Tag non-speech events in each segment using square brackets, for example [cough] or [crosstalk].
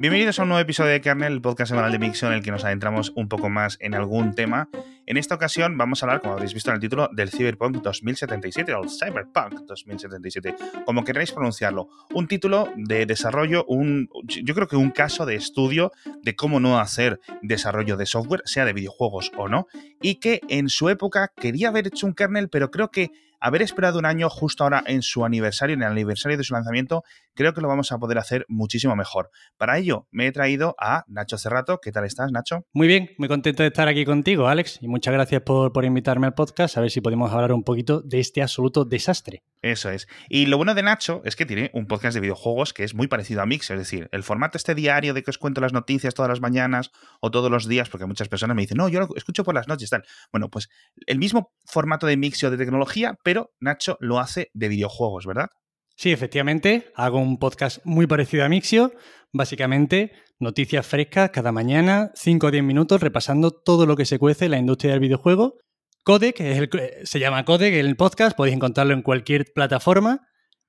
Bienvenidos a un nuevo episodio de Kernel, el podcast semanal de Mixon, en el que nos adentramos un poco más en algún tema. En esta ocasión vamos a hablar, como habréis visto en el título, del Cyberpunk 2077, o el Cyberpunk 2077, como queráis pronunciarlo. Un título de desarrollo, un, yo creo que un caso de estudio de cómo no hacer desarrollo de software, sea de videojuegos o no, y que en su época quería haber hecho un kernel, pero creo que haber esperado un año justo ahora en su aniversario, en el aniversario de su lanzamiento, creo que lo vamos a poder hacer muchísimo mejor. Para ello, me he traído a Nacho Cerrato. ¿Qué tal estás, Nacho? Muy bien, muy contento de estar aquí contigo, Alex, y muchas gracias por, por invitarme al podcast, a ver si podemos hablar un poquito de este absoluto desastre. Eso es. Y lo bueno de Nacho es que tiene un podcast de videojuegos que es muy parecido a Mix, es decir, el formato este diario de que os cuento las noticias todas las mañanas o todos los días, porque muchas personas me dicen, no, yo lo escucho por las noches, tal. Bueno, pues el mismo formato de Mixio de tecnología, pero Nacho lo hace de videojuegos, ¿verdad? Sí, efectivamente, hago un podcast muy parecido a Mixio, básicamente noticias frescas cada mañana, 5 o 10 minutos repasando todo lo que se cuece en la industria del videojuego. Codec, es el, se llama Codec el podcast, podéis encontrarlo en cualquier plataforma.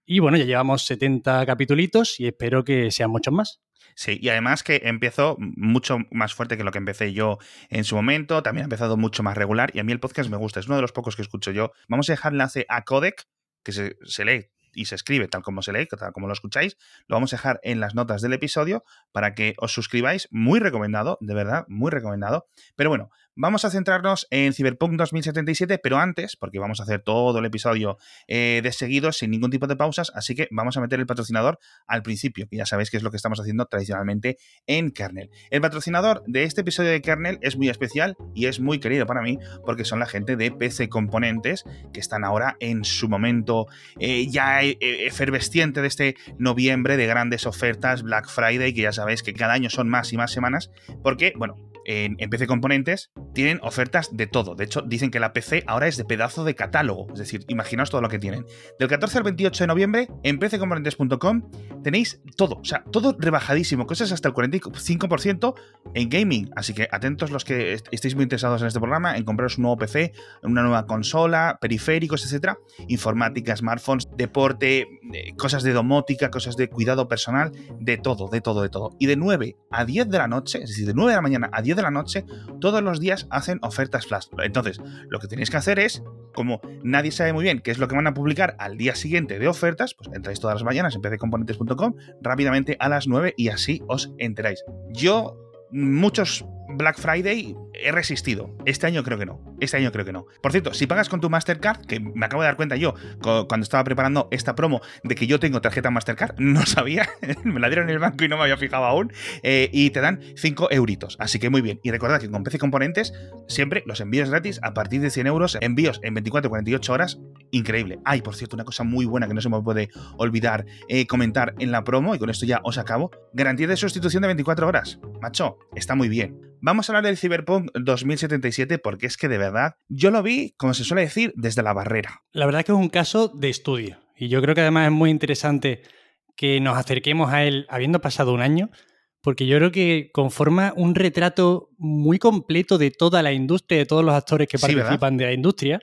Y bueno, ya llevamos 70 capítulos y espero que sean muchos más. Sí, y además que empezó mucho más fuerte que lo que empecé yo en su momento, también ha empezado mucho más regular y a mí el podcast me gusta, es uno de los pocos que escucho yo. Vamos a dejar enlace a Codec, que se lee y se escribe tal como se lee, tal como lo escucháis, lo vamos a dejar en las notas del episodio para que os suscribáis. Muy recomendado, de verdad, muy recomendado. Pero bueno, vamos a centrarnos en Cyberpunk 2077, pero antes, porque vamos a hacer todo el episodio eh, de seguido sin ningún tipo de pausas, así que vamos a meter el patrocinador al principio, que ya sabéis que es lo que estamos haciendo tradicionalmente en Kernel. El patrocinador de este episodio de Kernel es muy especial y es muy querido para mí porque son la gente de PC Componentes, que están ahora en su momento eh, ya eh, efervesciente de este noviembre de grandes ofertas, Black Friday, que ya sabéis que cada año son más y más semanas, porque, bueno, en, PC Componentes tienen ofertas de todo. De hecho, dicen que la PC ahora es de pedazo de catálogo. Es decir, imaginaos todo lo que tienen. Del 14 al 28 de noviembre, en pccomponentes.com tenéis todo. O sea, todo rebajadísimo. Cosas hasta el 45% en gaming. Así que atentos los que estéis muy interesados en este programa, en compraros un nuevo PC, una nueva consola, periféricos, etcétera. Informática, smartphones, deporte, eh, cosas de domótica, cosas de cuidado personal, de todo, de todo, de todo. Y de 9 a 10 de la noche, es decir, de 9 de la mañana a 10 de la noche, todos los días hacen ofertas flash. Entonces, lo que tenéis que hacer es, como nadie sabe muy bien qué es lo que van a publicar al día siguiente de ofertas, pues entráis todas las mañanas en pccomponentes.com rápidamente a las 9 y así os enteráis. Yo, muchos Black Friday he resistido. Este año creo que no. Este año creo que no. Por cierto, si pagas con tu Mastercard, que me acabo de dar cuenta yo cuando estaba preparando esta promo de que yo tengo tarjeta Mastercard, [laughs] no sabía, [laughs] me la dieron en el banco y no me había fijado aún, eh, y te dan 5 euritos. Así que muy bien. Y recordad que con PC Componentes siempre los envíos gratis a partir de 100 euros, envíos en 24-48 horas, increíble. Ay, por cierto, una cosa muy buena que no se me puede olvidar eh, comentar en la promo, y con esto ya os acabo, garantía de sustitución de 24 horas. Macho, está muy bien. Vamos a hablar del Cyberpunk 2077 porque es que de verdad yo lo vi, como se suele decir, desde la barrera. La verdad que es un caso de estudio y yo creo que además es muy interesante que nos acerquemos a él habiendo pasado un año porque yo creo que conforma un retrato muy completo de toda la industria, de todos los actores que participan de la industria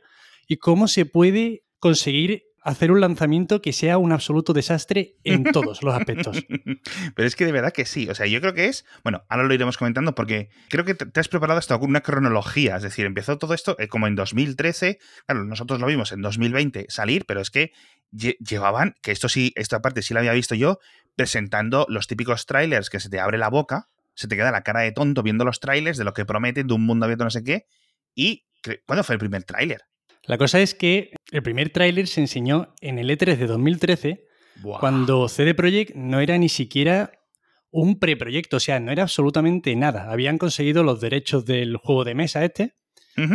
y cómo se puede conseguir hacer un lanzamiento que sea un absoluto desastre en todos los aspectos. [laughs] Pero es que de verdad que sí. O sea, yo creo que es. Bueno, ahora lo iremos comentando porque creo que te has preparado hasta una cronología. Es decir, empezó todo esto eh, como en 2013. Claro, nosotros lo vimos en 2020 salir, pero es que llevaban, que esto sí, esta parte sí la había visto yo, presentando los típicos trailers que se te abre la boca, se te queda la cara de tonto viendo los trailers de lo que prometen de un mundo abierto no sé qué. ¿Y cuándo fue el primer tráiler? La cosa es que el primer tráiler se enseñó en el E3 de 2013, cuando CD Projekt no era ni siquiera un preproyecto, o sea, no era absolutamente nada. Habían conseguido los derechos del juego de mesa este,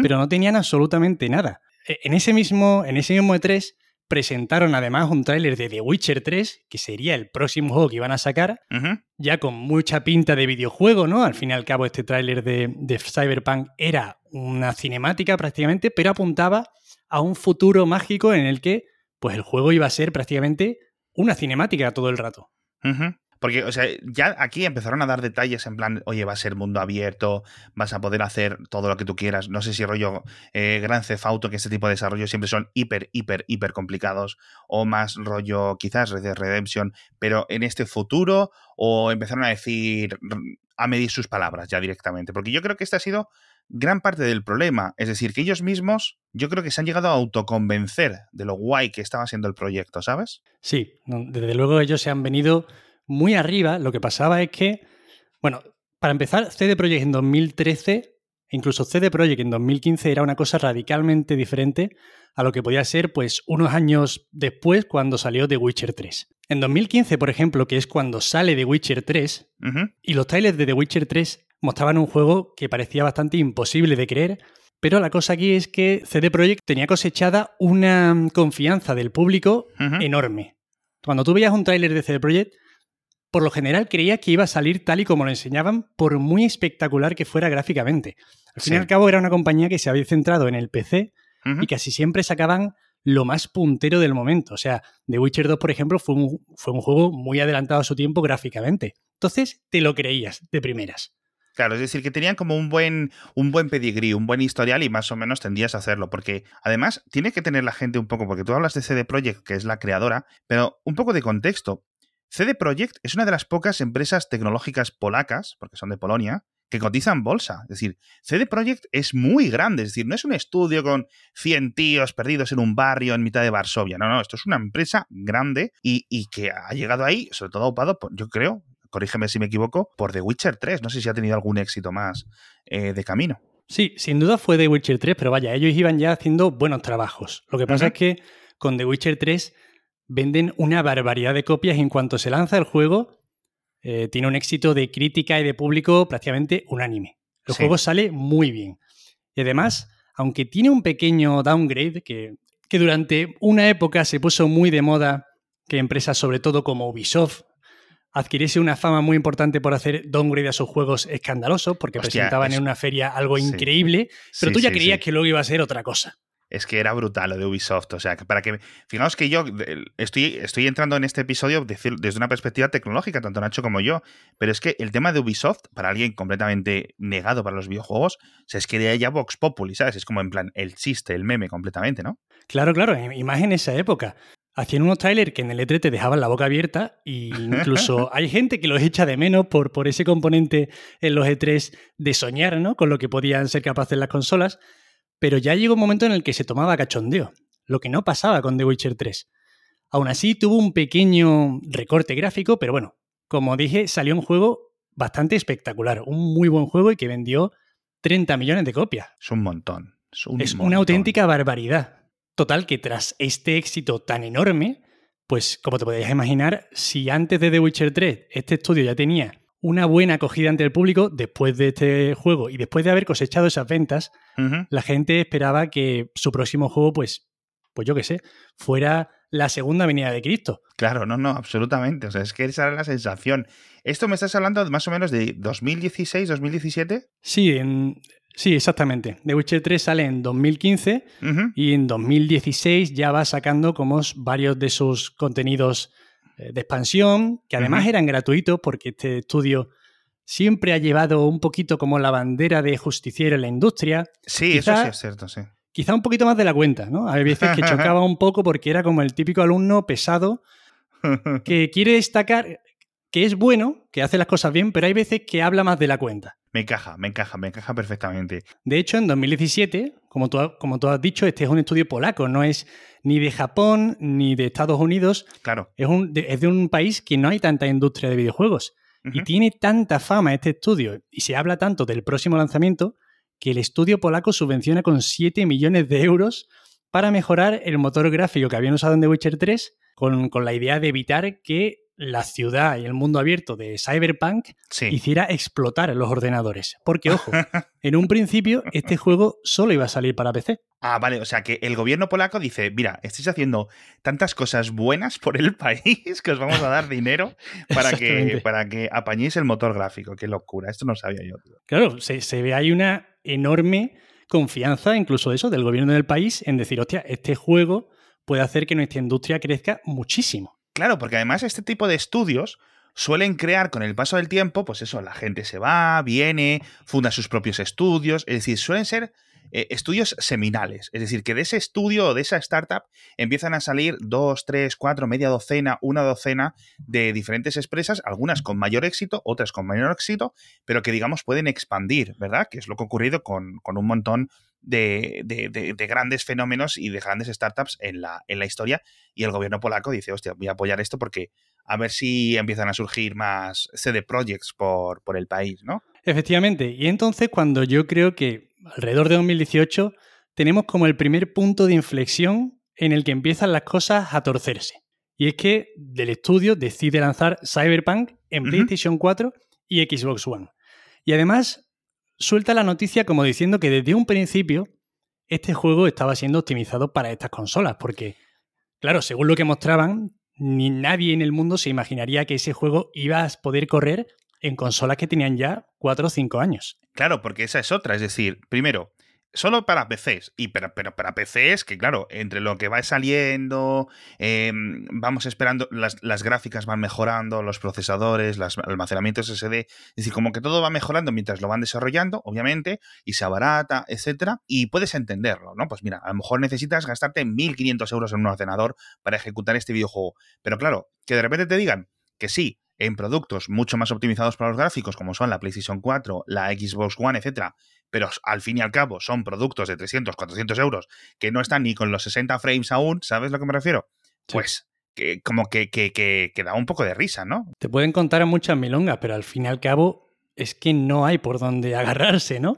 pero no tenían absolutamente nada. E, en ese mismo, en ese mismo E3 presentaron además un tráiler de The Witcher 3, que sería el próximo juego que iban a sacar, ya con mucha pinta de videojuego, ¿no? Al fin y al cabo este tráiler de, de Cyberpunk era una cinemática prácticamente, pero apuntaba a un futuro mágico en el que pues el juego iba a ser prácticamente una cinemática todo el rato. Porque, o sea, ya aquí empezaron a dar detalles en plan, oye, va a ser mundo abierto, vas a poder hacer todo lo que tú quieras. No sé si rollo eh, Gran Cefauto, que este tipo de desarrollos siempre son hiper, hiper, hiper complicados, o más rollo quizás Red Dead Redemption, pero en este futuro, o empezaron a decir, a medir sus palabras ya directamente. Porque yo creo que este ha sido gran parte del problema. Es decir, que ellos mismos, yo creo que se han llegado a autoconvencer de lo guay que estaba siendo el proyecto, ¿sabes? Sí, desde luego ellos se han venido muy arriba, lo que pasaba es que, bueno, para empezar, CD Projekt en 2013, incluso CD Projekt en 2015 era una cosa radicalmente diferente a lo que podía ser pues unos años después cuando salió The Witcher 3. En 2015, por ejemplo, que es cuando sale The Witcher 3, y los trailers de The Witcher 3 mostraban un juego que parecía bastante imposible de creer, pero la cosa aquí es que CD Projekt tenía cosechada una confianza del público enorme. Cuando tú veías un tráiler de CD Projekt, por lo general creía que iba a salir tal y como lo enseñaban, por muy espectacular que fuera gráficamente. Al fin y al cabo era una compañía que se había centrado en el PC y casi siempre sacaban lo más puntero del momento. O sea, The Witcher 2, por ejemplo, fue un, fue un juego muy adelantado a su tiempo gráficamente. Entonces te lo creías de primeras. Claro, es decir, que tenían como un buen, un buen pedigrí, un buen historial y más o menos tendías a hacerlo. Porque además tiene que tener la gente un poco, porque tú hablas de CD Projekt, que es la creadora, pero un poco de contexto. CD Projekt es una de las pocas empresas tecnológicas polacas, porque son de Polonia, que cotizan bolsa. Es decir, CD Projekt es muy grande, es decir, no es un estudio con 100 tíos perdidos en un barrio en mitad de Varsovia. No, no, esto es una empresa grande y, que ha llegado ahí, sobre todo ocupado, yo creo, corrígeme si me equivoco, por The Witcher 3. No sé si ha tenido algún éxito más eh, de camino. Sí, sin duda fue The Witcher 3, pero vaya, ellos iban ya haciendo buenos trabajos. Lo que pasa es que con The Witcher 3 venden una barbaridad de copias en cuanto se lanza el juego. Eh, tiene un éxito de crítica y de público prácticamente unánime. El juego sale muy bien. Y además, aunque tiene un pequeño downgrade, que, que durante una época se puso muy de moda que empresas, sobre todo como Ubisoft, adquiriese una fama muy importante por hacer downgrade a sus juegos escandalosos, porque presentaban en una feria algo increíble, pero tú ya creías que luego iba a ser otra cosa es que era brutal lo de Ubisoft. O sea, que para que. Fijaos que yo estoy, estoy entrando en este episodio desde una perspectiva tecnológica, tanto Nacho como yo. Pero es que el tema de Ubisoft, para alguien completamente negado para los videojuegos, se es que ya Vox Populi, ¿sabes? Es como en plan el chiste, el meme completamente, ¿no? Claro, claro. Y más en esa época. Hacían unos trailers que en el E3 te dejaban la boca abierta e incluso [laughs] hay gente que los echa de menos por, por ese componente en los E3 de soñar, ¿no? Con lo que podían ser capaces las consolas. Pero ya llegó un momento en el que se tomaba cachondeo, lo que no pasaba con The Witcher 3. Aún así, tuvo un pequeño recorte gráfico, pero bueno, como dije, salió un juego bastante espectacular, un muy buen juego y que vendió 30 millones de copias. Es un montón. Es, una auténtica barbaridad. Total, que tras este éxito tan enorme, pues como te podrías imaginar, si antes de The Witcher 3 este estudio ya tenía una buena acogida ante el público después de este juego y después de haber cosechado esas ventas, la gente esperaba que su próximo juego, pues, pues yo qué sé, fuera la segunda venida de Cristo. Claro, no, no, absolutamente. O sea, es que esa era la sensación. ¿Esto me estás hablando más o menos de 2016, 2017? Sí, en, sí, exactamente. The Witcher 3 sale en 2015 y en 2016 ya va sacando como varios de sus contenidos eh, de expansión, que además eran gratuitos porque este estudio siempre ha llevado un poquito como la bandera de justiciero en la industria. Sí, eso sí es cierto, sí. Quizá un poquito más de la cuenta, ¿no? Hay veces que chocaba [laughs] un poco porque era como el típico alumno pesado que quiere destacar que es bueno, que hace las cosas bien, pero hay veces que habla más de la cuenta. Me encaja, me encaja, me encaja perfectamente. De hecho, en 2017, como tú, como tú has dicho, este es un estudio polaco, no es ni de Japón ni de Estados Unidos. Claro. Es, un, es de un país que no hay tanta industria de videojuegos. Y tiene tanta fama este estudio y se habla tanto del próximo lanzamiento que el estudio polaco subvenciona con 7 millones de euros para mejorar el motor gráfico que habían usado en The Witcher 3 con, con la idea de evitar que la ciudad y el mundo abierto de Cyberpunk hiciera explotar los ordenadores. Porque, ojo, [laughs] en un principio este juego solo iba a salir para PC. Ah, vale, o sea que el gobierno polaco dice, mira, estáis haciendo tantas cosas buenas por el [laughs] país que os vamos a dar dinero para que, para que apañéis el motor gráfico. Qué locura, esto no sabía yo. Claro, se, se ve ahí una enorme confianza, incluso de eso, del gobierno del país, en decir, hostia, este juego puede hacer que nuestra industria crezca muchísimo. Claro, porque además este tipo de estudios suelen crear con el paso del tiempo, pues eso, la gente se va, viene, funda sus propios estudios, es decir, suelen ser eh, estudios seminales. Es decir, que de ese estudio o de esa startup empiezan a salir dos, tres, cuatro, media docena, una docena de diferentes empresas, algunas con mayor éxito, otras con menor éxito, pero que digamos pueden expandir, ¿verdad? Que es lo que ha ocurrido con, un montón de, de, grandes fenómenos y de grandes startups en la, en la historia. Y el gobierno polaco dice, hostia, voy a apoyar esto porque a ver si empiezan a surgir más CD projects por, por el país, ¿no? Efectivamente. Y entonces cuando yo creo que alrededor de 2018, tenemos como el primer punto de inflexión en el que empiezan las cosas a torcerse. Y es que del estudio decide lanzar Cyberpunk en PlayStation 4 y Xbox One. Y además suelta la noticia como diciendo que desde un principio este juego estaba siendo optimizado para estas consolas, porque, claro, según lo que mostraban, ni nadie en el mundo se imaginaría que ese juego iba a poder correr en consolas que tenían ya 4 o 5 años. Claro, porque esa es otra. Es decir, primero, solo para PCs. Y pero, pero para PCs, que claro, entre lo que va saliendo, em, vamos esperando, las, gráficas van mejorando, los procesadores, los almacenamientos SSD. Es decir, como que todo va mejorando mientras lo van desarrollando, obviamente, y se abarata, etcétera. Y puedes entenderlo, ¿no? Pues mira, a lo mejor necesitas gastarte 1.500 euros en un ordenador para ejecutar este videojuego. Pero claro, que de repente te digan que sí, en productos mucho más optimizados para los gráficos, como son la PlayStation 4, la Xbox One, etcétera, pero al fin y al cabo son productos de 300, 400 euros que no están ni con los 60 frames aún, ¿sabes a lo que me refiero? Pues que, como que, que, que, da un poco de risa, ¿no? Te pueden contar a muchas milongas, pero al fin y al cabo es que no hay por dónde [laughs] agarrarse, ¿no?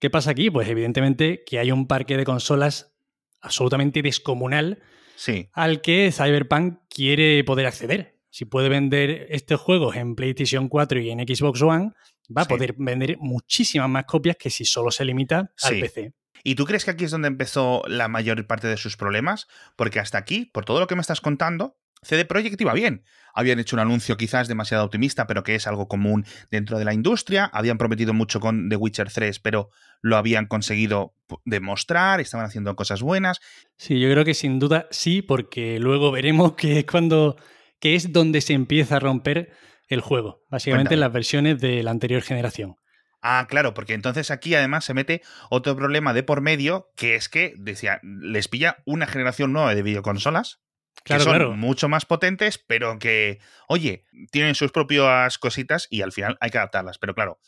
¿Qué pasa aquí? Pues evidentemente que hay un parque de consolas absolutamente descomunal sí. al que Cyberpunk quiere poder acceder si puede vender este juego en PlayStation 4 y en Xbox One, va a poder vender muchísimas más copias que si solo se limita al PC. ¿Y tú crees que aquí es donde empezó la mayor parte de sus problemas? Porque hasta aquí, por todo lo que me estás contando, CD Projekt iba bien. Habían hecho un anuncio quizás demasiado optimista, pero que es algo común dentro de la industria. Habían prometido mucho con The Witcher 3, pero lo habían conseguido demostrar, estaban haciendo cosas buenas. Sí, yo creo que sin duda sí, porque luego veremos [laughs] que es cuando que es donde se empieza a romper el juego, básicamente en las versiones de la anterior generación. Ah, claro, porque entonces aquí además se mete otro problema de por medio, que es que decía, les pilla una generación nueva de videoconsolas, que son mucho más potentes, pero que, oye, tienen sus propias cositas y al final hay que adaptarlas. Pero claro,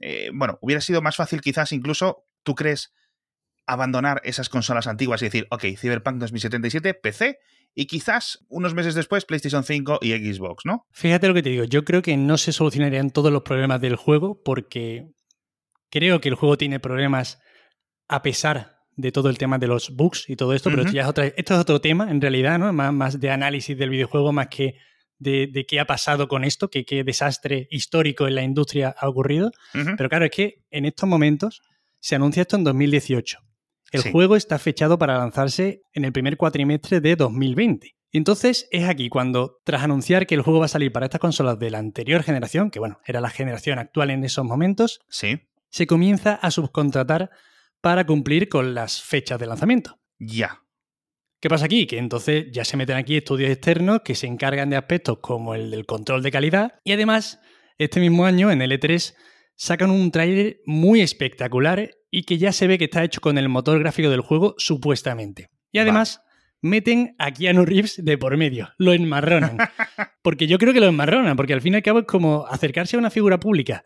eh, bueno, hubiera sido más fácil quizás incluso, ¿tú crees? abandonar esas consolas antiguas y decir, ok, Cyberpunk 2077, PC y quizás unos meses después PlayStation 5 y Xbox, ¿no? Fíjate lo que te digo, yo creo que no se solucionarían todos los problemas del juego porque creo que el juego tiene problemas a pesar de todo el tema de los bugs y todo esto, pero esto ya es, otra, esto es otro tema en realidad, ¿no? Más, más de análisis del videojuego más que de, qué ha pasado con esto, que qué desastre histórico en la industria ha ocurrido. Pero claro, es que en estos momentos se anuncia esto en 2018. El juego está fechado para lanzarse en el primer cuatrimestre de 2020. Y entonces es aquí cuando, tras anunciar que el juego va a salir para estas consolas de la anterior generación, que bueno, era la generación actual en esos momentos, se comienza a subcontratar para cumplir con las fechas de lanzamiento. Ya. ¿Qué pasa aquí? Que entonces ya se meten aquí estudios externos que se encargan de aspectos como el del control de calidad y además, este mismo año en el E3 sacan un tráiler muy espectacular y que ya se ve que está hecho con el motor gráfico del juego, supuestamente. Y además, meten a Keanu Reeves de por medio, lo enmarronan. [laughs] Porque yo creo que lo enmarronan, porque al fin y al cabo es como acercarse a una figura pública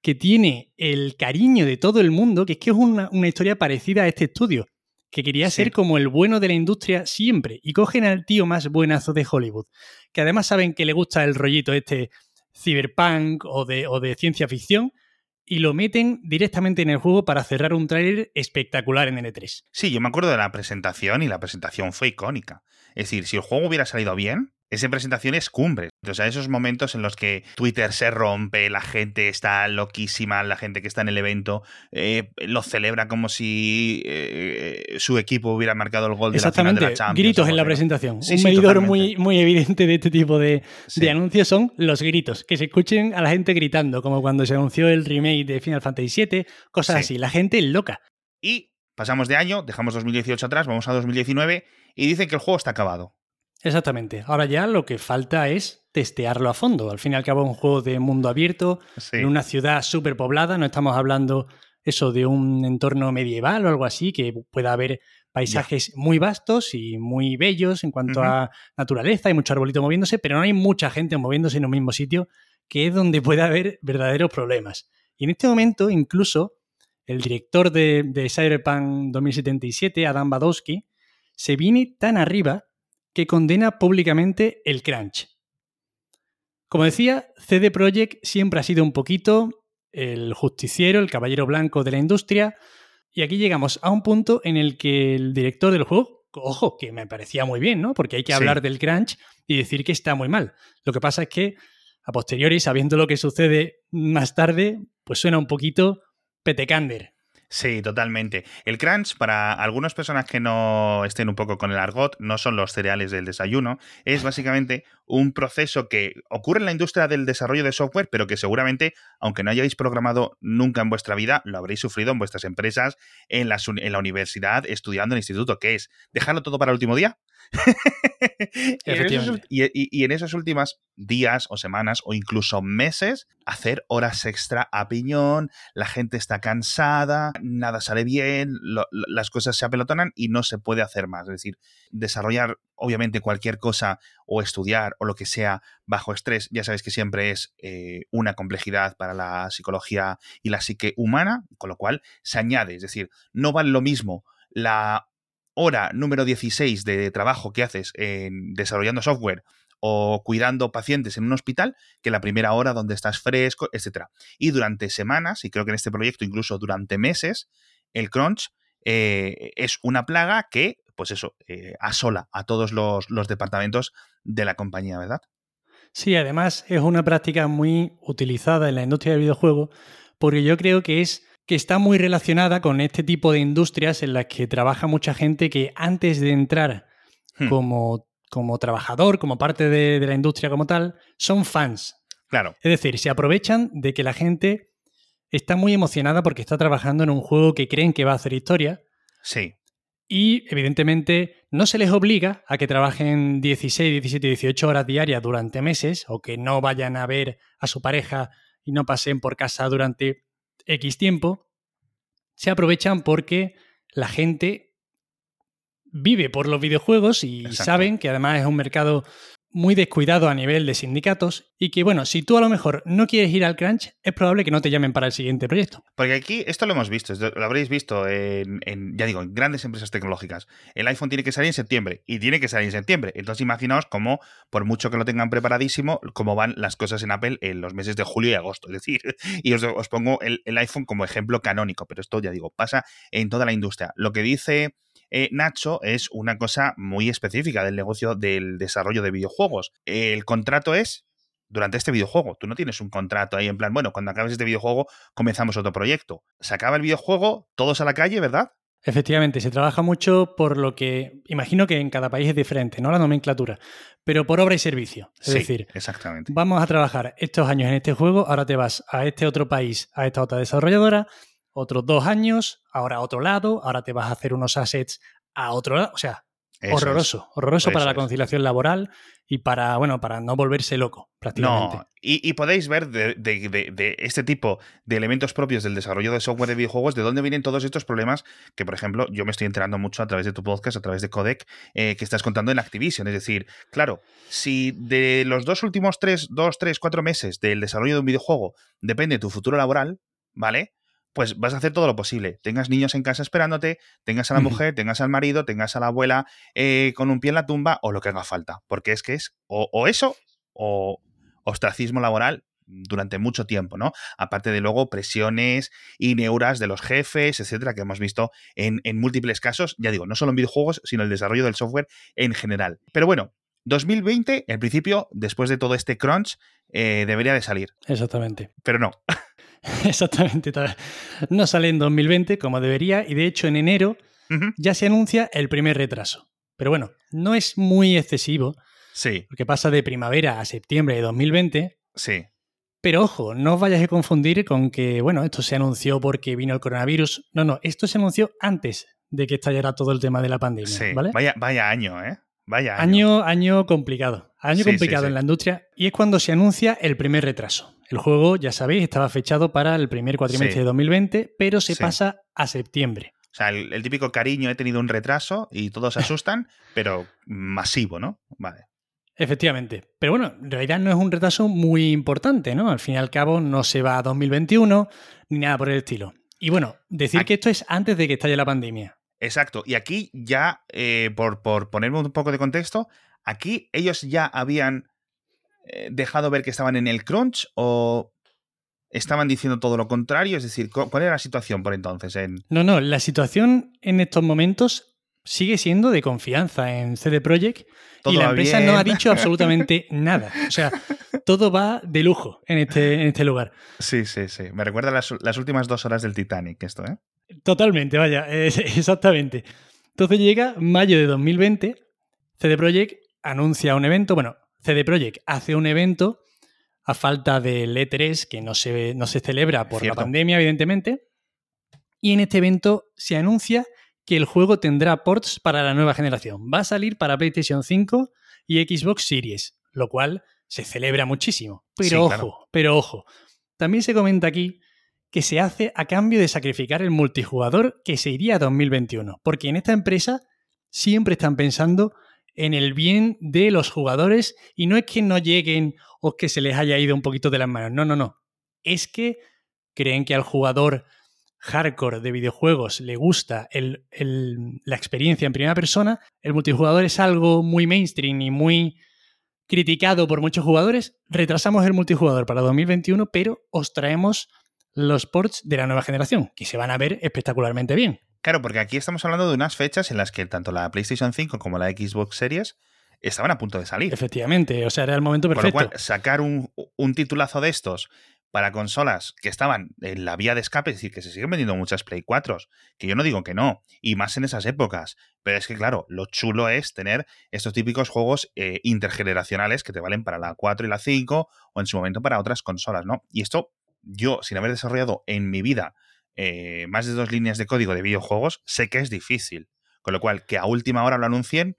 que tiene el cariño de todo el mundo, que es que es una, historia parecida a este estudio, que quería ser como el bueno de la industria siempre, y cogen al tío más buenazo de Hollywood, que además saben que le gusta el rollito este cyberpunk o de, o de ciencia ficción, y lo meten directamente en el juego para cerrar un tráiler espectacular en N3. Sí, yo me acuerdo de la presentación y la presentación fue icónica. Es decir, si el juego hubiera salido bien, esa presentación es cumbre. O sea, esos momentos en los que Twitter se rompe, la gente está loquísima, la gente que está en el evento eh, lo celebra como si eh, su equipo hubiera marcado el gol de la final de la Champions. gritos en la presentación. Un medidor muy, muy evidente de este tipo de, anuncios son los gritos. Que se escuchen a la gente gritando, como cuando se anunció el remake de Final Fantasy VII, cosas así. La gente es loca. Y pasamos de año, dejamos 2018 atrás, vamos a 2019 y dicen que el juego está acabado. Exactamente. Ahora ya lo que falta es testearlo a fondo. Al fin y al cabo es un juego de mundo abierto, en una ciudad súper poblada, no estamos hablando eso de un entorno medieval o algo así, que pueda haber paisajes muy vastos y muy bellos en cuanto a naturaleza, hay mucho arbolito moviéndose, pero no hay mucha gente moviéndose en un mismo sitio, que es donde puede haber verdaderos problemas. Y en este momento, incluso, el director de, de Cyberpunk 2077, Adam Badowski, se viene tan arriba que condena públicamente el crunch. Como decía, CD Projekt siempre ha sido un poquito el justiciero, el caballero blanco de la industria, y aquí llegamos a un punto en el que el director del juego, ojo, que me parecía muy bien, ¿no? Porque hay que hablar del crunch y decir que está muy mal. Lo que pasa es que, a posteriori, sabiendo lo que sucede más tarde, pues suena un poquito petecander. Sí, totalmente. El crunch, para algunas personas que no estén un poco con el argot, no son los cereales del desayuno, es básicamente un proceso que ocurre en la industria del desarrollo de software, pero que seguramente, aunque no hayáis programado nunca en vuestra vida, lo habréis sufrido en vuestras empresas, en la, en la universidad, estudiando en el instituto, que es dejarlo todo para el último día. [laughs] y, y, en esos últimos días o semanas o incluso meses, hacer horas extra a piñón, la gente está cansada, nada sale bien, las cosas se apelotonan y no se puede hacer más. Es decir, desarrollar obviamente cualquier cosa o estudiar o lo que sea bajo estrés, ya sabéis que siempre es eh, una complejidad para la psicología y la psique humana, con lo cual se añade, es decir, no vale lo mismo la hora número 16 de trabajo que haces en desarrollando software o cuidando pacientes en un hospital que la primera hora donde estás fresco, etc. Y durante semanas, y creo que en este proyecto incluso durante meses, el crunch eh, es una plaga que, pues eso, eh, asola a todos los, los departamentos de la compañía, ¿verdad? Sí, además es una práctica muy utilizada en la industria del videojuego porque yo creo que es que está muy relacionada con este tipo de industrias en las que trabaja mucha gente que antes de entrar hmm. como, como, trabajador, como parte de, de, la industria como tal, son fans. Claro. Es decir, se aprovechan de que la gente está muy emocionada porque está trabajando en un juego que creen que va a hacer historia. Sí. Y evidentemente no se les obliga a que trabajen 16, 17, 18 horas diarias durante meses o que no vayan a ver a su pareja y no pasen por casa durante X tiempo, se aprovechan porque la gente vive por los videojuegos y saben que además es un mercado muy descuidado a nivel de sindicatos y que, bueno, si tú a lo mejor no quieres ir al crunch, es probable que no te llamen para el siguiente proyecto. Porque aquí, esto lo hemos visto, lo habréis visto en, ya digo, en grandes empresas tecnológicas. El iPhone tiene que salir en septiembre y tiene que salir en septiembre. Entonces imaginaos cómo, por mucho que lo tengan preparadísimo, cómo van las cosas en Apple en los meses de julio y agosto. Es decir, [laughs] y os, pongo el, iPhone como ejemplo canónico, pero esto ya digo, pasa en toda la industria. Lo que dice eh, Nacho es una cosa muy específica del negocio del desarrollo de videojuegos. El contrato es durante este videojuego. Tú no tienes un contrato ahí en plan, bueno, cuando acabes este videojuego comenzamos otro proyecto. Se acaba el videojuego, todos a la calle, ¿verdad? Efectivamente, se trabaja mucho por lo que imagino que en cada país es diferente, ¿no? La nomenclatura, pero por obra y servicio. Es decir, exactamente. vamos a trabajar estos años en este juego, ahora te vas a este otro país, a esta otra desarrolladora, otros dos años, ahora a otro lado, ahora te vas a hacer unos assets a otro lado. O sea, horroroso, horroroso para la conciliación laboral y para, bueno, para no volverse loco, prácticamente. No, y, podéis ver de, este tipo de elementos propios del desarrollo de software de videojuegos, de dónde vienen todos estos problemas que, por ejemplo, yo me estoy enterando mucho a través de tu podcast, a través de Codec, eh, que estás contando en Activision. Es decir, claro, si de los dos últimos tres, dos, tres, cuatro meses del desarrollo de un videojuego depende tu futuro laboral, ¿vale? Pues vas a hacer todo lo posible. Tengas niños en casa esperándote, tengas a la mujer, tengas al marido, tengas a la abuela eh, con un pie en la tumba o lo que haga falta. Porque es que es o, eso o ostracismo laboral durante mucho tiempo, ¿no? Aparte de luego presiones y neuras de los jefes, etcétera, que hemos visto en, múltiples casos, ya digo, no solo en videojuegos, sino el desarrollo del software en general. Pero bueno, 2020, en principio, después de todo este crunch, eh, debería de salir. Exactamente. Pero no. [laughs] Exactamente. No sale en 2020 como debería y de hecho en enero ya se anuncia el primer retraso. Pero bueno, no es muy excesivo. Sí. Porque pasa de primavera a septiembre de 2020. Sí. Pero ojo, no os vayáis a confundir con que, bueno, esto se anunció porque vino el coronavirus. No, no, esto se anunció antes de que estallara todo el tema de la pandemia. Sí. ¿vale? Vaya, vaya año, ¿eh? Vaya año. Año, complicado. Año complicado en la industria. Y es cuando se anuncia el primer retraso. El juego, ya sabéis, estaba fechado para el primer cuatrimestre de 2020, pero se pasa a septiembre. O sea, el, típico cariño, he tenido un retraso y todos se [laughs] asustan, pero masivo, ¿no? Vale. Efectivamente. Pero bueno, en realidad no es un retraso muy importante, ¿no? Al fin y al cabo no se va a 2021 ni nada por el estilo. Y bueno, decir que esto es antes de que estalle la pandemia. Exacto. Y aquí ya, eh, por, por ponerme un poco de contexto, aquí ellos ya habían eh, dejado ver que estaban en el crunch o estaban diciendo todo lo contrario? Es decir, ¿cuál era la situación por entonces? En... No, no, la situación en estos momentos sigue siendo de confianza en CD Projekt y la empresa no ha dicho absolutamente [laughs] nada. O sea, todo va de lujo en este, en este lugar. Sí, sí, sí. Me recuerda las, las últimas dos horas del Titanic, esto, ¿eh? Totalmente, vaya, [laughs] exactamente. Entonces llega mayo de 2020, CD Projekt anuncia un evento, bueno, CD Projekt hace un evento a falta del E3 que no se, no se celebra por la pandemia, evidentemente, y en este evento se anuncia que el juego tendrá ports para la nueva generación. Va a salir para PlayStation 5 y Xbox Series, lo cual se celebra muchísimo. Pero ojo, pero ojo. También se comenta aquí que se hace a cambio de sacrificar el multijugador que se iría a 2021. Porque en esta empresa siempre están pensando en el bien de los jugadores y no es que no lleguen o que se les haya ido un poquito de las manos. No, no, no. Es que creen que al jugador hardcore de videojuegos le gusta la experiencia en primera persona, el multijugador es algo muy mainstream y muy criticado por muchos jugadores, retrasamos el multijugador para 2021, pero os traemos los ports de la nueva generación, que se van a ver espectacularmente bien. Claro, porque aquí estamos hablando de unas fechas en las que tanto la PlayStation 5 como la Xbox Series estaban a punto de salir. Efectivamente, o sea, era el momento perfecto. Por lo cual, sacar un, titulazo de estos para consolas que estaban en la vía de escape, es decir, que se siguen vendiendo muchas Play 4, que yo no digo que no, y más en esas épocas, pero es que claro, lo chulo es tener estos típicos juegos eh, intergeneracionales que te valen para la 4 y la 5 o en su momento para otras consolas, ¿no? Y esto yo, sin haber desarrollado en mi vida eh, más de dos líneas de código de videojuegos, sé que es difícil. Con lo cual, que a última hora lo anuncien,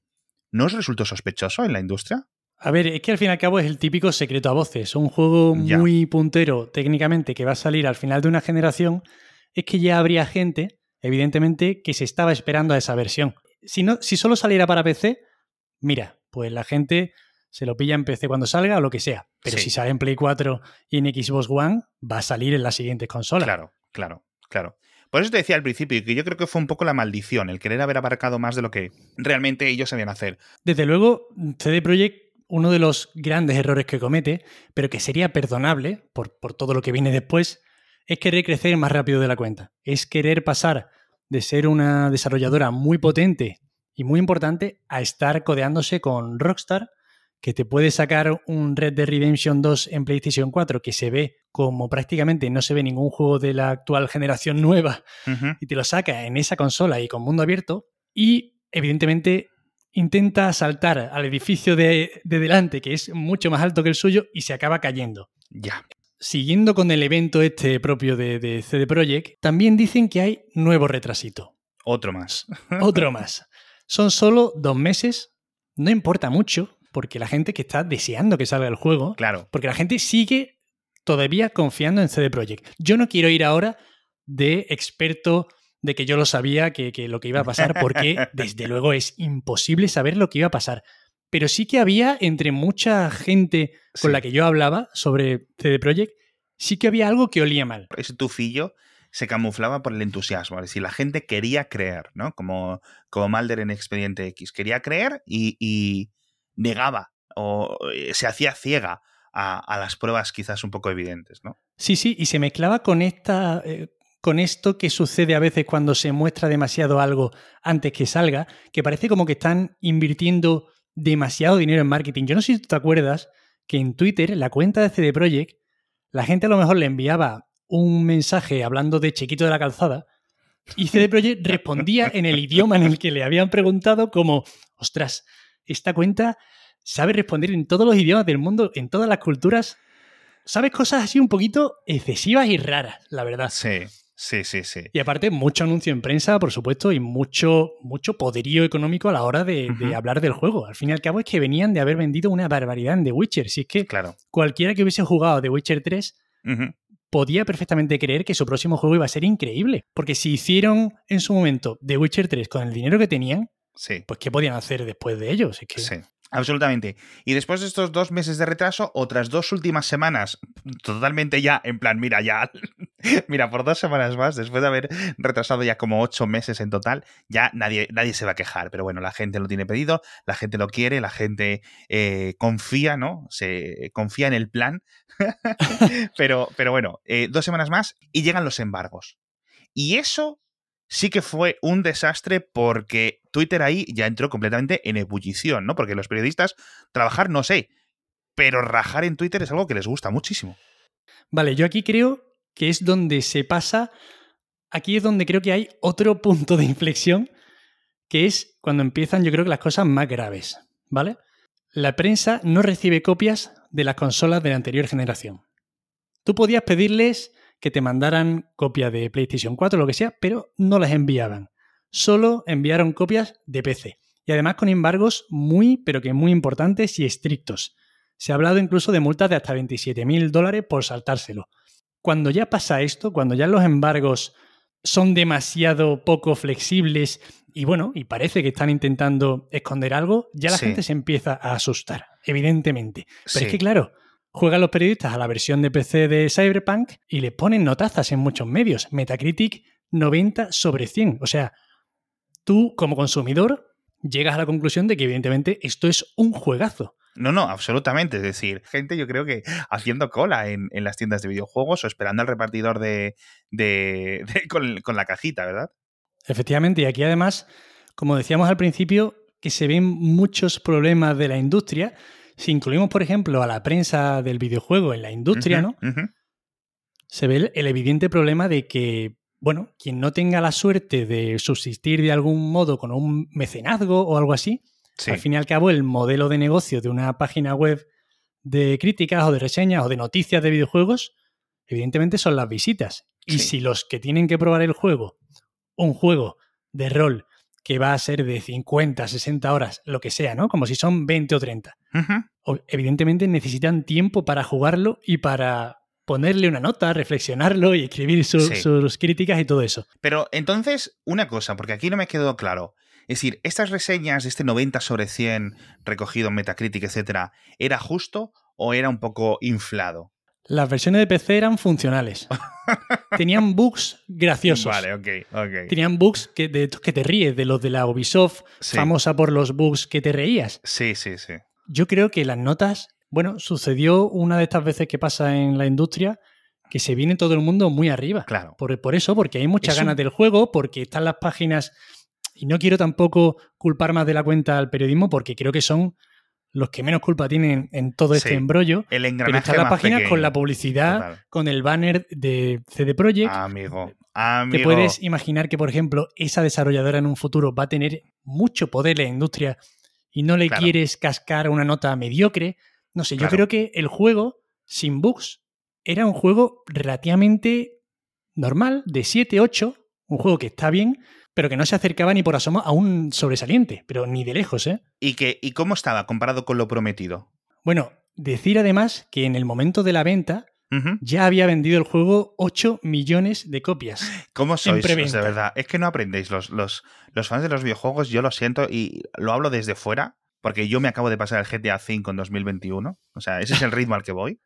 ¿no os resultó sospechoso en la industria? A ver, es que al fin y al cabo es el típico secreto a voces. Un juego muy puntero técnicamente que va a salir al final de una generación, es que ya habría gente, evidentemente, que se estaba esperando a esa versión. Si, no, si solo saliera para PC, mira, pues la gente se lo pilla en PC cuando salga o lo que sea. Pero si sale en Play 4 y en Xbox One, va a salir en las siguientes consolas. Claro, claro, claro. Por eso te decía al principio que yo creo que fue un poco la maldición, el querer haber abarcado más de lo que realmente ellos sabían hacer. Desde luego, CD Projekt, uno de los grandes errores que comete, pero que sería perdonable por, por todo lo que viene después, es querer crecer más rápido de la cuenta. Es querer pasar de ser una desarrolladora muy potente y muy importante a estar codeándose con Rockstar que te puede sacar un Red Dead Redemption 2 en PlayStation 4 que se ve como prácticamente no se ve ningún juego de la actual generación nueva y te lo saca en esa consola y con mundo abierto y evidentemente intenta saltar al edificio de, delante que es mucho más alto que el suyo y se acaba cayendo. Ya. Siguiendo con el evento este propio de, de CD Projekt, también dicen que hay nuevo retrasito. Otro más. [laughs] Otro más. Son solo dos meses, no importa mucho, porque la gente que está deseando que salga el juego, claro. porque la gente sigue todavía confiando en CD Projekt. Yo no quiero ir ahora de experto de que yo lo sabía que, lo que iba a pasar, porque [laughs] desde luego es imposible saber lo que iba a pasar. Pero sí que había entre mucha gente con la que yo hablaba sobre CD Projekt, sí que había algo que olía mal. Ese tufillo se camuflaba por el entusiasmo. Es decir, la gente quería creer, ¿no? Como, como Malder en Expediente X. Quería creer y, negaba o eh, se hacía ciega a, las pruebas quizás un poco evidentes, ¿no? Sí, sí, y se mezclaba con esta. Eh, con esto que sucede a veces cuando se muestra demasiado algo antes que salga, que parece como que están invirtiendo demasiado dinero en marketing. Yo no sé si tú te acuerdas que en Twitter, la cuenta de CD Projekt, la gente a lo mejor le enviaba un mensaje hablando de Chiquito de la Calzada y CD [laughs] Projekt respondía en el idioma en el que le habían preguntado como, ostras, esta cuenta sabe responder en todos los idiomas del mundo, en todas las culturas. Sabes cosas así un poquito excesivas y raras, la verdad. Sí. Sí, sí, sí. Y aparte, mucho anuncio en prensa, por supuesto, y mucho, mucho poderío económico a la hora de, hablar del juego. Al fin y al cabo es que venían de haber vendido una barbaridad en The Witcher. Si es que claro. cualquiera que hubiese jugado The Witcher 3 podía perfectamente creer que su próximo juego iba a ser increíble. Porque si hicieron en su momento The Witcher 3 con el dinero que tenían, sí. pues ¿qué podían hacer después de ellos? que... Sí. Absolutamente. Y después de estos dos meses de retraso, otras dos últimas semanas, totalmente ya, en plan, mira, ya, [laughs] mira, por dos semanas más, después de haber retrasado ya como ocho meses en total, ya nadie, nadie se va a quejar. Pero bueno, la gente lo tiene pedido, la gente lo quiere, la gente eh, confía, ¿no? Se confía en el plan. [laughs] pero, pero bueno, eh, dos semanas más y llegan los embargos. Y eso sí que fue un desastre porque Twitter ahí ya entró completamente en ebullición, ¿no? Porque los periodistas, trabajar no sé, pero rajar en Twitter es algo que les gusta muchísimo. Vale, yo aquí creo que es donde se pasa, aquí es donde creo que hay otro punto de inflexión, que es cuando empiezan yo creo que las cosas más graves, ¿vale? La prensa no recibe copias de las consolas de la anterior generación. Tú podías pedirles que te mandaran copia de PlayStation 4 o lo que sea, pero no las enviaban. Solo enviaron copias de PC. Y además con embargos muy, pero que muy importantes y estrictos. Se ha hablado incluso de multas de hasta 27.000 dólares por saltárselo. Cuando ya pasa esto, cuando ya los embargos son demasiado poco flexibles y bueno, y parece que están intentando esconder algo, ya la gente se empieza a asustar, evidentemente. Pero es que claro, Juegan los periodistas a la versión de PC de Cyberpunk y le ponen notazas en muchos medios. Metacritic 90 sobre 100. O sea, tú como consumidor llegas a la conclusión de que evidentemente esto es un juegazo. No, no, absolutamente. Es decir, gente yo creo que haciendo cola en, las tiendas de videojuegos o esperando al repartidor [laughs] de, con, con la cajita, ¿verdad? Efectivamente, y aquí además, como decíamos al principio, que se ven muchos problemas de la industria si incluimos, por ejemplo, a la prensa del videojuego en la industria, ¿no? Se ve el, evidente problema de que, bueno, quien no tenga la suerte de subsistir de algún modo con un mecenazgo o algo así, al fin y al cabo el modelo de negocio de una página web de críticas o de reseñas o de noticias de videojuegos, evidentemente son las visitas. Y si los que tienen que probar el juego, un juego de rol que va a ser de 50, 60 horas, lo que sea, ¿no? Como si son 20 o 30. Evidentemente necesitan tiempo para jugarlo y para ponerle una nota, reflexionarlo y escribir sus críticas y todo eso. Pero entonces, una cosa, porque aquí no me quedó claro. Es decir, estas reseñas de este 90 sobre 100 recogido en Metacritic, etcétera, ¿era justo o era un poco inflado? Las versiones de PC eran funcionales. [laughs] Tenían bugs graciosos. Vale, ok, ok. Tenían bugs que, de, que te ríes, de los de la Ubisoft, famosa por los bugs que te reías. Sí, sí, sí. Yo creo que las notas, bueno, sucedió una de estas veces que pasa en la industria, que se viene todo el mundo muy arriba. Claro. Por, por eso, porque hay muchas ganas del juego, porque están las páginas. Y no quiero tampoco culpar más de la cuenta al periodismo, porque creo que son los que menos culpa tienen en todo este embrollo. El engranaje pero están las páginas con la publicidad, con el banner de CD Projekt. Amigo, amigo. Te puedes imaginar que, por ejemplo, esa desarrolladora en un futuro va a tener mucho poder en la industria y no le quieres cascar una nota mediocre. No sé, yo creo que el juego, sin bugs, era un juego relativamente normal, de 7, 8, un juego que está bien, pero que no se acercaba ni por asomo a un sobresaliente, pero ni de lejos, ¿eh? ¿Y, que, ¿Y cómo estaba comparado con lo prometido? Bueno, decir además que en el momento de la venta ya había vendido el juego 8 millones de copias. ¿Cómo sois? de verdad, es que no aprendéis. Los, los, los fans de los videojuegos, yo lo siento y lo hablo desde fuera, porque yo me acabo de pasar el GTA V en 2021. O sea, ese es el ritmo al que voy.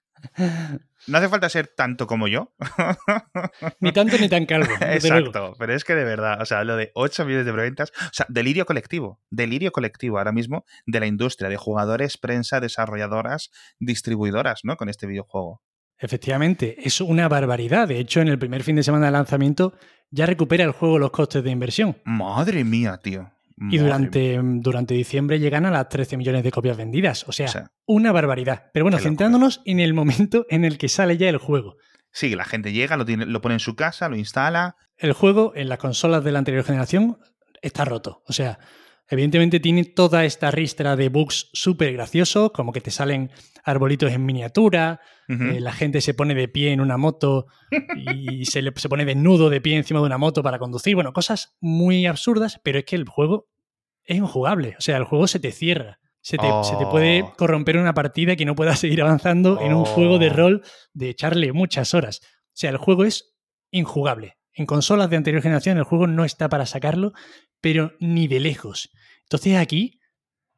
No hace falta ser tanto como yo. [laughs] Ni tanto ni tan calvo. Exacto, pero es que de verdad, o sea, lo de 8 millones de preventas, o sea, delirio colectivo, delirio colectivo ahora mismo de la industria, de jugadores, prensa, desarrolladoras, distribuidoras, ¿no? Con este videojuego. Efectivamente, es una barbaridad. De hecho, en el primer fin de semana de lanzamiento ya recupera el juego los costes de inversión. Madre mía, tío. Y durante, durante diciembre llegan a las 13 millones de copias vendidas. O sea, una barbaridad. Pero bueno, centrándonos en el momento en el que sale ya el juego. Sí, la gente llega, lo, tiene, lo pone en su casa, lo instala. El juego en las consolas de la anterior generación está roto. O sea, Evidentemente tiene toda esta ristra de bugs súper graciosos, como que te salen arbolitos en miniatura, eh, la gente se pone de pie en una moto y se, le, se pone desnudo de pie encima de una moto para conducir. Bueno, cosas muy absurdas, pero es que el juego es injugable. O sea, el juego se te cierra. Se te, puede oh. corromper una partida que no puedas [laughs] seguir avanzando en un juego de oh. rol de echarle muchas horas. O sea, el juego es injugable. En consolas de anterior generación el juego no está para sacarlo, pero ni de lejos. Entonces aquí,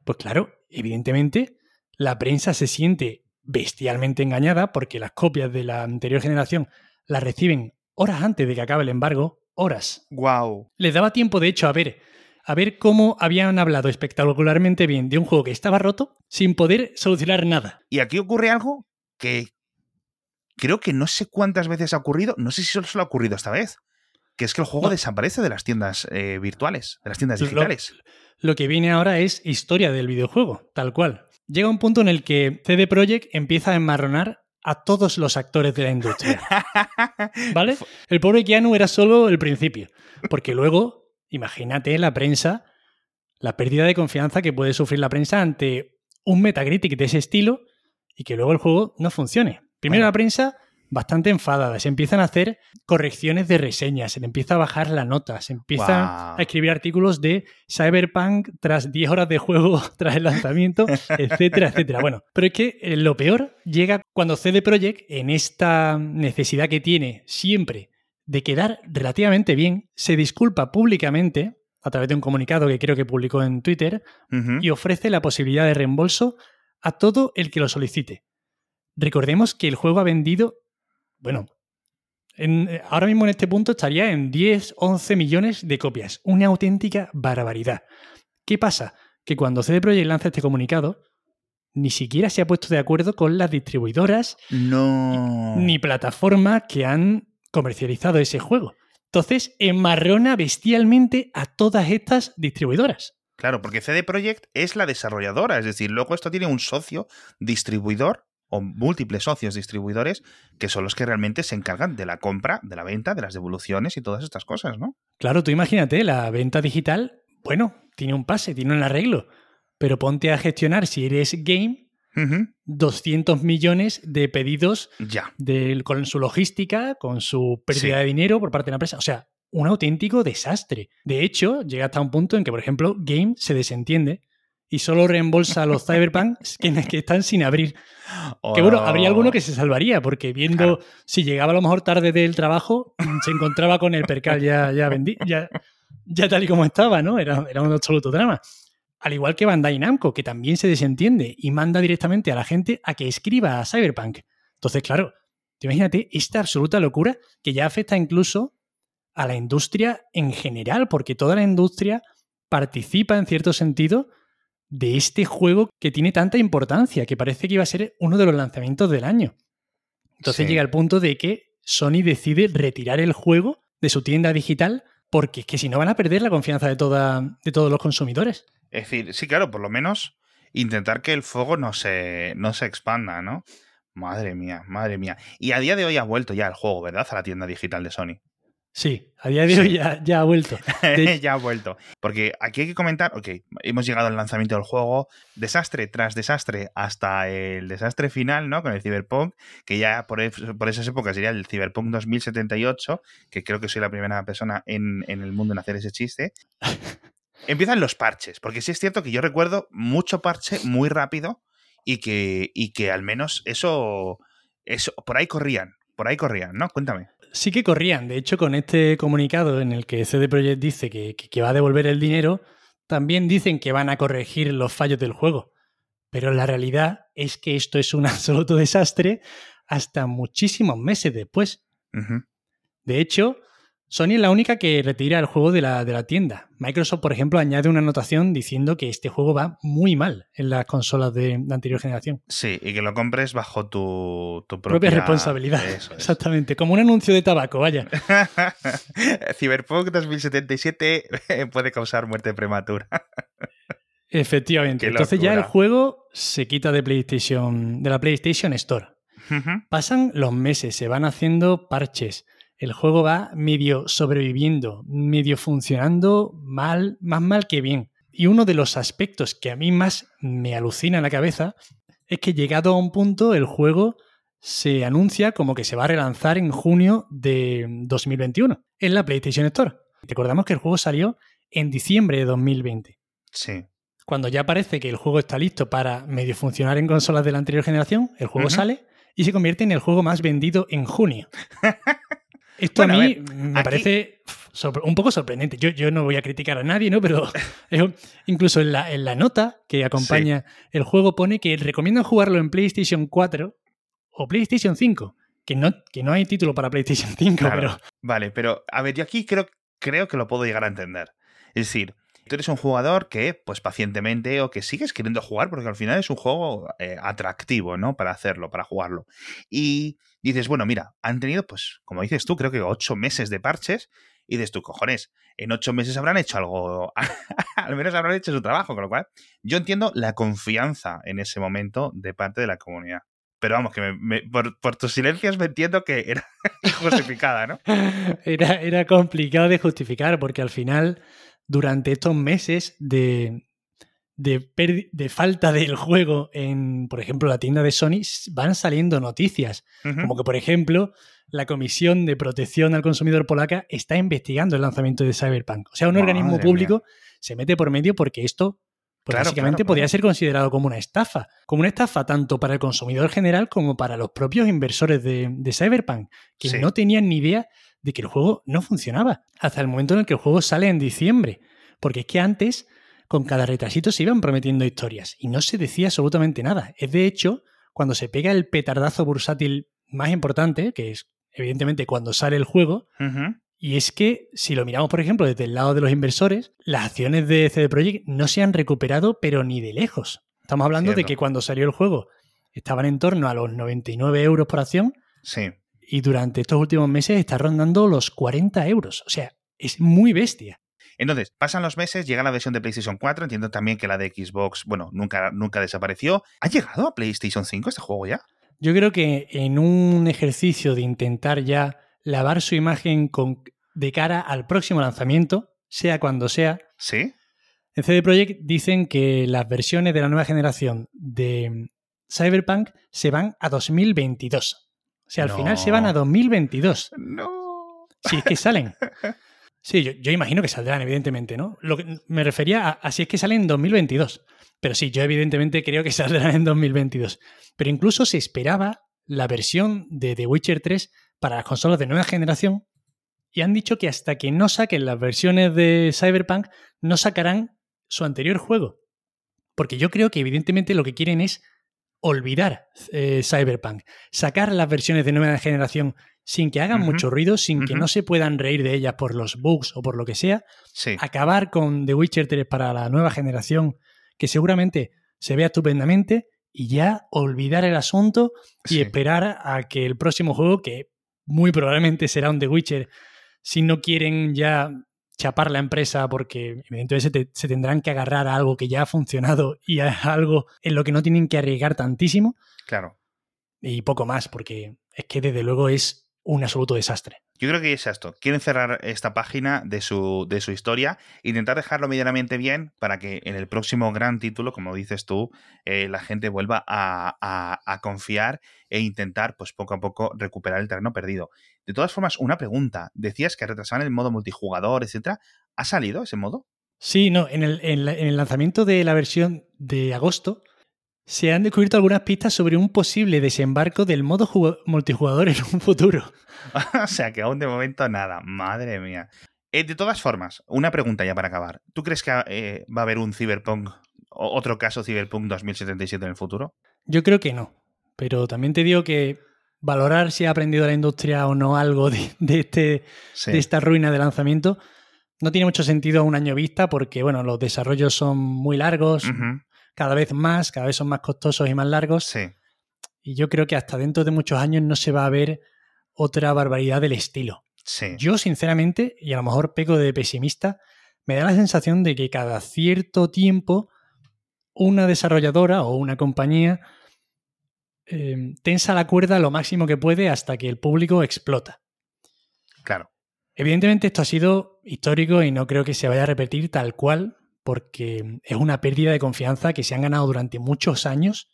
pues claro, evidentemente la prensa se siente bestialmente engañada porque las copias de la anterior generación las reciben horas antes de que acabe el embargo, horas. Wow. Les daba tiempo, de hecho, a ver, a ver cómo habían hablado espectacularmente bien de un juego que estaba roto sin poder solucionar nada. Y aquí ocurre algo que creo que no sé cuántas veces ha ocurrido, no sé si solo ha ocurrido esta vez, que es que el juego desaparece de las tiendas eh, virtuales, de las tiendas digitales. Lo, que viene ahora es historia del videojuego, tal cual. Llega un punto en el que CD Projekt empieza a enmarronar a todos los actores de la industria. [laughs] ¿Vale? El pobre Keanu era solo el principio, porque luego, imagínate la prensa, la pérdida de confianza que puede sufrir la prensa ante un Metacritic de ese estilo y que luego el juego no funcione. Primero la prensa bastante enfadada, se empiezan a hacer correcciones de reseñas, se le empieza a bajar la nota, se empiezan a escribir artículos de Cyberpunk tras 10 horas de juego [laughs] tras el lanzamiento, [laughs] etcétera, etcétera. Bueno, pero es que eh, lo peor llega cuando CD Projekt, en esta necesidad que tiene siempre de quedar relativamente bien, se disculpa públicamente a través de un comunicado que creo que publicó en Twitter y ofrece la posibilidad de reembolso a todo el que lo solicite. Recordemos que el juego ha vendido, bueno, eh, ahora mismo en este punto estaría en 10, 11 millones de copias. Una auténtica barbaridad. ¿Qué pasa? Que cuando CD Projekt lanza este comunicado, ni siquiera se ha puesto de acuerdo con las distribuidoras no. ni plataformas que han comercializado ese juego. Entonces, enmarrona bestialmente a todas estas distribuidoras. Claro, porque CD Projekt es la desarrolladora, es decir, luego esto tiene un socio distribuidor o múltiples socios distribuidores que son los que realmente se encargan de la compra, de la venta, de las devoluciones y todas estas cosas, ¿no? Claro, tú imagínate, la venta digital, bueno, tiene un pase, tiene un arreglo, pero ponte a gestionar si eres game 200 millones de pedidos ya. con su logística, con su pérdida de dinero por parte de la empresa. O sea, un auténtico desastre. De hecho, llega hasta un punto en que, por ejemplo, Game se desentiende y solo reembolsa a los [laughs] Cyberpunk que, están sin abrir. Que bueno, habría alguno que se salvaría, porque viendo si llegaba a lo mejor tarde del trabajo, se encontraba con el percal ya, ya, ya, ya tal y como estaba, ¿no? Era, era un absoluto drama. Al igual que Bandai Namco, que también se desentiende y manda directamente a la gente a que escriba a Cyberpunk. Entonces, claro, imagínate esta absoluta locura que ya afecta incluso a la industria en general, porque toda la industria participa en cierto sentido de este juego que tiene tanta importancia, que parece que iba a ser uno de los lanzamientos del año. Entonces llega el punto de que Sony decide retirar el juego de su tienda digital porque es que si no van a perder la confianza de, toda, de todos los consumidores. Es decir, sí, claro, por lo menos intentar que el fuego no se, no se expanda, ¿no? Madre mía, madre mía. Y a día de hoy ha vuelto ya el juego, ¿verdad? A la tienda digital de Sony. Sí, a día de hoy ya, ha vuelto. [laughs] ya ha vuelto. Porque aquí hay que comentar, ok, hemos llegado al lanzamiento del juego, desastre tras desastre hasta el desastre final, ¿no? Con el Cyberpunk, que ya por, esas épocas sería el Cyberpunk 2078, que creo que soy la primera persona en, en el mundo en hacer ese chiste. [laughs] Empiezan los parches, porque sí es cierto que yo recuerdo mucho parche muy rápido y que, y que al menos eso, eso, por ahí corrían, por ahí corrían, ¿no? Cuéntame sí que corrían. De hecho, con este comunicado en el que CD Projekt dice que, va a devolver el dinero, también dicen que van a corregir los fallos del juego. Pero la realidad es que esto es un [laughs] absoluto desastre hasta muchísimos meses después. De hecho, Sony es la única que retira el juego de la, de la, tienda. Microsoft, por ejemplo, añade una anotación diciendo que este juego va muy mal en las consolas de, anterior generación. Sí, y que lo compres bajo tu, propia, responsabilidad. [laughs] Exactamente, como un anuncio de tabaco, vaya. [laughs] Cyberpunk 2077 puede causar muerte prematura. [laughs] Efectivamente. Entonces ya el juego se quita de PlayStation, de la PlayStation Store. Pasan los meses, se van haciendo parches el juego va medio sobreviviendo, medio funcionando mal, más mal que bien. Y uno de los aspectos que a mí más me alucina en la cabeza es que llegado a un punto el juego se anuncia como que se va a relanzar en junio de 2021 en la PlayStation Store. Recordamos que el juego salió en diciembre de 2020. Sí. Cuando ya parece que el juego está listo para medio funcionar en consolas de la anterior generación, el juego sale y se convierte en el juego más vendido en junio. [laughs] Esto a mí me parece un poco sorprendente. Yo, yo, no voy a criticar a nadie, ¿no? Pero [laughs] incluso en la, en la, nota que acompaña el juego pone que recomiendan jugarlo en PlayStation 4 o PlayStation 5. Que no, que no hay título para PlayStation 5, pero. Vale, pero a ver, yo aquí creo, creo que lo puedo llegar a entender. Es decir, tú eres un jugador que, pues pacientemente, o que sigues queriendo jugar, porque al final es un juego eh, atractivo, ¿no? Para hacerlo, para jugarlo. Y dices, bueno, mira, han tenido, pues, como dices tú, creo que ocho meses de parches. Y dices tú, cojones, en ocho meses habrán hecho algo, [laughs] al menos habrán hecho su trabajo, con lo cual yo entiendo la confianza en ese momento de parte de la comunidad. Pero vamos, que por, tus silencios me entiendo que era [laughs] justificada, ¿no? [laughs] Era, era complicado de justificar porque al final, durante estos meses de, de, falta del juego en, por ejemplo, la tienda de Sony, van saliendo noticias. Como que, por ejemplo, la Comisión de Protección al Consumidor Polaca está investigando el lanzamiento de Cyberpunk. O sea, un organismo público se mete por medio porque esto pues básicamente podría ser considerado como una estafa. Como una estafa tanto para el consumidor general como para los propios inversores de, Cyberpunk, que no tenían ni idea de que el juego no funcionaba. Hasta el momento en el que el juego sale en diciembre. Porque es que antes con cada retrasito se iban prometiendo historias y no se decía absolutamente nada. Es de hecho cuando se pega el petardazo bursátil más importante, que es evidentemente cuando sale el juego, y es que si lo miramos, por ejemplo, desde el lado de los inversores, las acciones de CD Projekt no se han recuperado, pero ni de lejos. Estamos hablando de que cuando salió el juego estaban en torno a los 99 euros por acción. Sí. Y durante estos últimos meses está rondando los 40 euros. O sea, es muy bestia. Entonces, pasan los meses, llega la versión de PlayStation 4, entiendo también que la de Xbox, bueno, nunca, nunca desapareció. ¿Ha llegado a PlayStation 5 este juego ya? Yo creo que en un ejercicio de intentar ya lavar su imagen con, de cara al próximo lanzamiento, sea cuando sea. Sí. En CD Projekt dicen que las versiones de la nueva generación de Cyberpunk se van a 2022. O sea, al final se van a 2022. No. Si es que salen. [laughs] Sí, yo, imagino que saldrán, evidentemente, ¿no? Lo que me refería a, si es que salen en 2022. Pero sí, yo evidentemente creo que [laughs] saldrán en 2022. Pero incluso se esperaba la versión de The Witcher 3 para las consolas de nueva generación y han dicho que hasta que no saquen las versiones de Cyberpunk no sacarán su anterior juego. Porque yo creo que evidentemente lo que quieren es olvidar eh, Cyberpunk, sacar las versiones de nueva generación sin que hagan mucho ruido, sin que no se puedan reír de ellas por los bugs o por lo que sea, acabar con The Witcher 3 para la nueva generación, que seguramente se vea estupendamente, y ya olvidar el asunto y esperar a que el próximo juego, que muy probablemente será un The Witcher, si no quieren ya chapar la empresa porque evidentemente se, tendrán que agarrar a algo que ya ha funcionado y a algo en lo que no tienen que arriesgar tantísimo. Claro. Y poco más, porque es que desde luego es un absoluto desastre. Yo creo que es esto. Quieren cerrar esta página de su, de su historia, intentar dejarlo medianamente bien para que en el próximo gran título, como dices tú, eh, la gente vuelva a, confiar e intentar, pues poco a poco, recuperar el terreno perdido. De todas formas, una pregunta. Decías que retrasaban el modo multijugador, etcétera. ¿Ha salido ese modo? Sí, no. En el, en el lanzamiento de la versión de agosto se han descubierto algunas pistas sobre un posible desembarco del modo multijugador en un futuro. [laughs] o sea que aún de momento nada, madre mía. Eh, de todas formas, una pregunta ya para acabar. ¿Tú crees que eh, va a haber un Cyberpunk, otro caso Cyberpunk 2077 en el futuro? Yo creo que no, pero también te digo que valorar si ha aprendido la industria o no algo de, este, de esta ruina de lanzamiento no tiene mucho sentido a un año vista porque, bueno, los desarrollos son muy largos, cada vez más, cada vez son más costosos y más largos. Sí. Y yo creo que hasta dentro de muchos años no se va a ver otra barbaridad del estilo. Sí. Yo, sinceramente, y a lo mejor peco de pesimista, me da la sensación de que cada cierto tiempo una desarrolladora o una compañía eh, tensa la cuerda lo máximo que puede hasta que el público explota. Claro. Evidentemente esto ha sido histórico y no creo que se vaya a repetir tal cual porque es una pérdida de confianza que se han ganado durante muchos años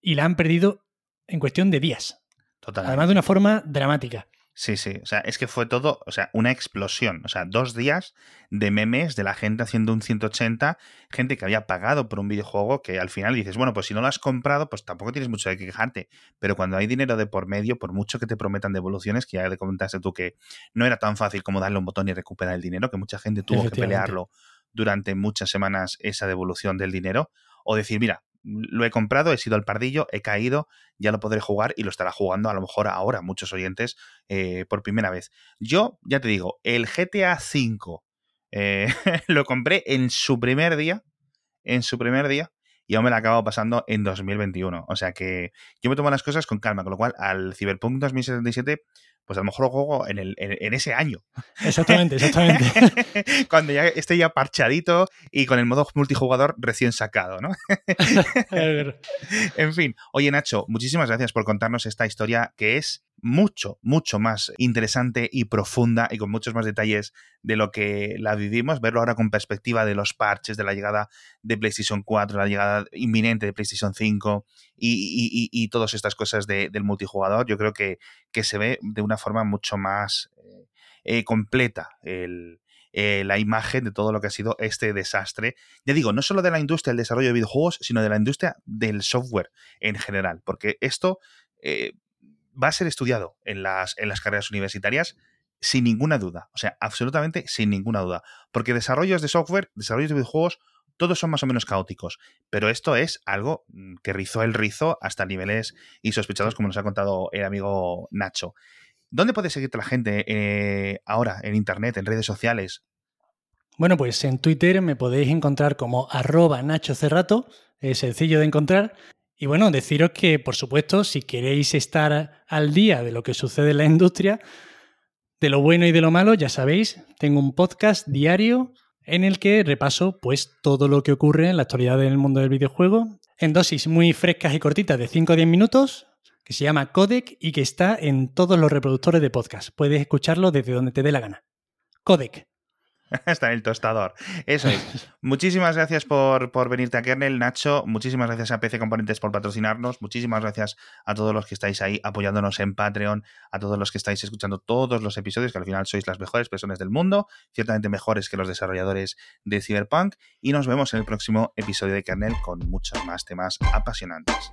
y la han perdido en cuestión de días. Totalmente. Además de una forma dramática. Sí, sí, o sea, es que fue todo, o sea, una explosión, o sea, dos días de memes de la gente haciendo un 180, gente que había pagado por un videojuego que al final dices, bueno, pues si no lo has comprado, pues tampoco tienes mucho de qué quejarte, pero cuando hay dinero de por medio, por mucho que te prometan devoluciones, que ya te comentaste tú que no era tan fácil como darle un botón y recuperar el dinero, que mucha gente tuvo que pelearlo durante muchas semanas esa devolución del dinero, o decir, mira, lo he comprado, he sido al pardillo, he caído, ya lo podré jugar y lo estará jugando a lo mejor ahora muchos oyentes eh, por primera vez. Yo, ya te digo, el GTA V eh, [laughs] lo compré en su primer día, en su primer día, y aún me lo acabo pasando en 2021. O sea que yo me tomo las cosas con calma, con lo cual al Cyberpunk 2077 pues a lo mejor juego en, el, en, ese año. Exactamente, exactamente. [laughs] Cuando ya esté ya parchadito y con el modo multijugador recién sacado, ¿no? [laughs] en fin, oye Nacho, muchísimas gracias por contarnos esta historia que es mucho, mucho más interesante y profunda y con muchos más detalles de lo que la vivimos, verlo ahora con perspectiva de los parches, de la llegada de PlayStation 4, la llegada inminente de PlayStation 5 y, todas estas cosas del multijugador, yo creo que, que, se ve de una forma mucho más eh, eh, completa el, eh, la imagen de todo lo que ha sido este desastre. Ya digo, no solo de la industria del desarrollo de videojuegos, sino de la industria del software en general, porque esto va a ser estudiado en las, en las carreras universitarias sin ninguna duda. O sea, absolutamente sin ninguna duda. Porque desarrollos de software, desarrollos de videojuegos, todos son más o menos caóticos. Pero esto es algo mm, que rizó el rizo hasta niveles insospechados, como nos ha contado el amigo Nacho. ¿Dónde puede seguirte la gente eh, ahora en Internet, en redes sociales? Bueno, pues en Twitter me podéis encontrar como arroba Nacho Cerrato, es sencillo de encontrar. Y bueno, deciros que, por supuesto, si queréis estar al día de lo que sucede en la industria, de lo bueno y de lo malo, ya sabéis, tengo un podcast diario en el que repaso pues todo lo que ocurre en la actualidad del mundo del videojuego en dosis muy frescas y cortitas de 5 o 10 minutos, que se llama Codec y que está en todos los reproductores de podcast. Puedes escucharlo desde donde te dé la gana. Codec. [laughs] Está en el tostador. Eso es. Muchísimas gracias por, por, venirte a Kernel, Nacho. Muchísimas gracias a PC Componentes por patrocinarnos. Muchísimas gracias a todos los que estáis ahí apoyándonos en Patreon, a todos los que estáis escuchando todos los episodios, que al final sois las mejores personas del mundo, ciertamente mejores que los desarrolladores de Cyberpunk. Y nos vemos en el próximo episodio de Kernel con muchos más temas apasionantes.